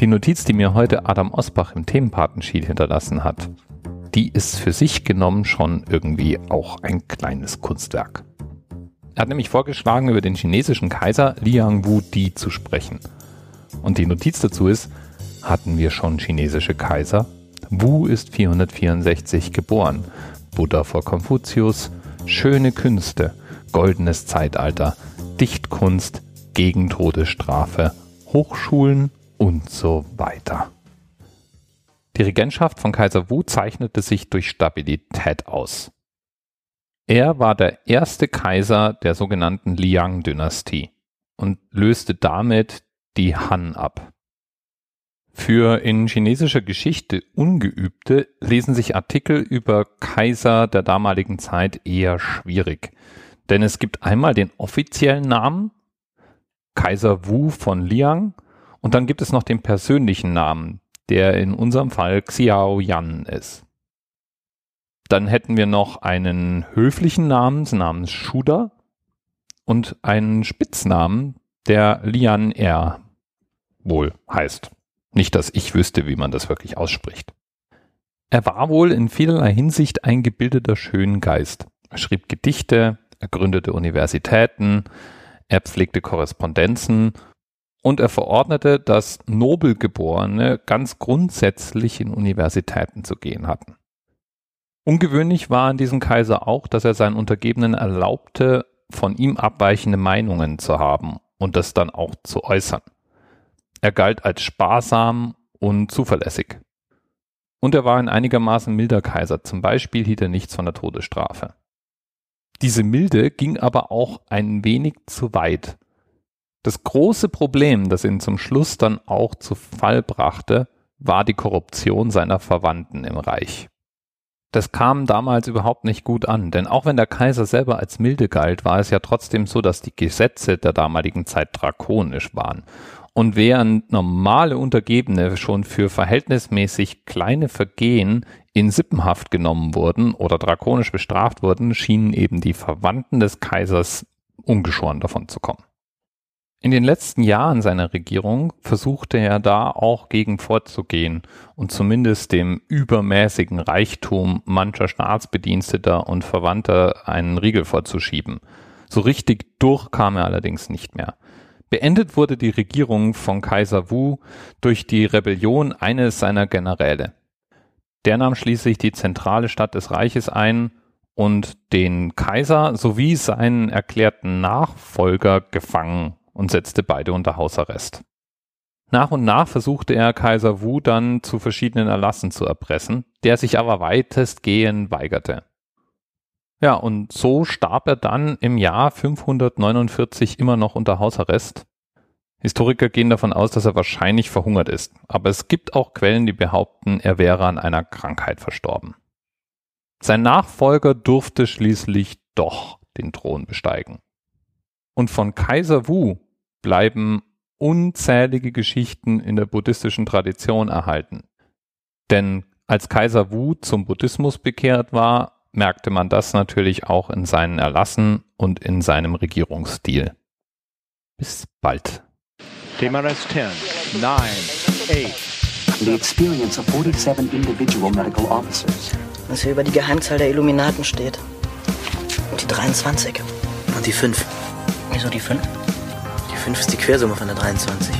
Die Notiz, die mir heute Adam Osbach im Themenpatensheet hinterlassen hat, die ist für sich genommen schon irgendwie auch ein kleines Kunstwerk. Er hat nämlich vorgeschlagen, über den chinesischen Kaiser Liang Wu Di zu sprechen. Und die Notiz dazu ist, hatten wir schon chinesische Kaiser? Wu ist 464 geboren. Buddha vor Konfuzius, schöne Künste, goldenes Zeitalter, Dichtkunst, gegen Todesstrafe, Hochschulen und so weiter. Die Regentschaft von Kaiser Wu zeichnete sich durch Stabilität aus. Er war der erste Kaiser der sogenannten Liang-Dynastie und löste damit die Han ab. Für in chinesischer Geschichte Ungeübte lesen sich Artikel über Kaiser der damaligen Zeit eher schwierig. Denn es gibt einmal den offiziellen Namen, Kaiser Wu von Liang, und dann gibt es noch den persönlichen Namen, der in unserem Fall Xiao Yan ist. Dann hätten wir noch einen höflichen Namen namens Shuda und einen Spitznamen, der Lian Er wohl heißt. Nicht, dass ich wüsste, wie man das wirklich ausspricht. Er war wohl in vielerlei Hinsicht ein gebildeter Schöngeist. Er schrieb Gedichte, er gründete Universitäten, er pflegte Korrespondenzen und er verordnete, dass Nobelgeborene ganz grundsätzlich in Universitäten zu gehen hatten. Ungewöhnlich war an diesem Kaiser auch, dass er seinen Untergebenen erlaubte, von ihm abweichende Meinungen zu haben und das dann auch zu äußern. Er galt als sparsam und zuverlässig. Und er war ein einigermaßen milder Kaiser, zum Beispiel hielt er nichts von der Todesstrafe. Diese Milde ging aber auch ein wenig zu weit. Das große Problem, das ihn zum Schluss dann auch zu Fall brachte, war die Korruption seiner Verwandten im Reich. Das kam damals überhaupt nicht gut an, denn auch wenn der Kaiser selber als milde galt, war es ja trotzdem so, dass die Gesetze der damaligen Zeit drakonisch waren. Und während normale Untergebene schon für verhältnismäßig kleine Vergehen in Sippenhaft genommen wurden oder drakonisch bestraft wurden, schienen eben die Verwandten des Kaisers ungeschoren davon zu kommen. In den letzten Jahren seiner Regierung versuchte er da auch gegen vorzugehen und zumindest dem übermäßigen Reichtum mancher Staatsbediensteter und Verwandter einen Riegel vorzuschieben. So richtig durch kam er allerdings nicht mehr. Beendet wurde die Regierung von Kaiser Wu durch die Rebellion eines seiner Generäle. Der nahm schließlich die zentrale Stadt des Reiches ein und den Kaiser sowie seinen erklärten Nachfolger gefangen und setzte beide unter Hausarrest. Nach und nach versuchte er Kaiser Wu dann zu verschiedenen Erlassen zu erpressen, der sich aber weitestgehend weigerte. Ja, und so starb er dann im Jahr 549 immer noch unter Hausarrest Historiker gehen davon aus, dass er wahrscheinlich verhungert ist, aber es gibt auch Quellen, die behaupten, er wäre an einer Krankheit verstorben. Sein Nachfolger durfte schließlich doch den Thron besteigen. Und von Kaiser Wu bleiben unzählige Geschichten in der buddhistischen Tradition erhalten. Denn als Kaiser Wu zum Buddhismus bekehrt war, merkte man das natürlich auch in seinen Erlassen und in seinem Regierungsstil. Bis bald. TMRS 10, 9, 8. The experience of 47 individual medical officers. Was hier über die Geheimzahl der Illuminaten steht. Und die 23. Und die 5. Wieso die 5? Die 5 ist die Quersumme von der 23.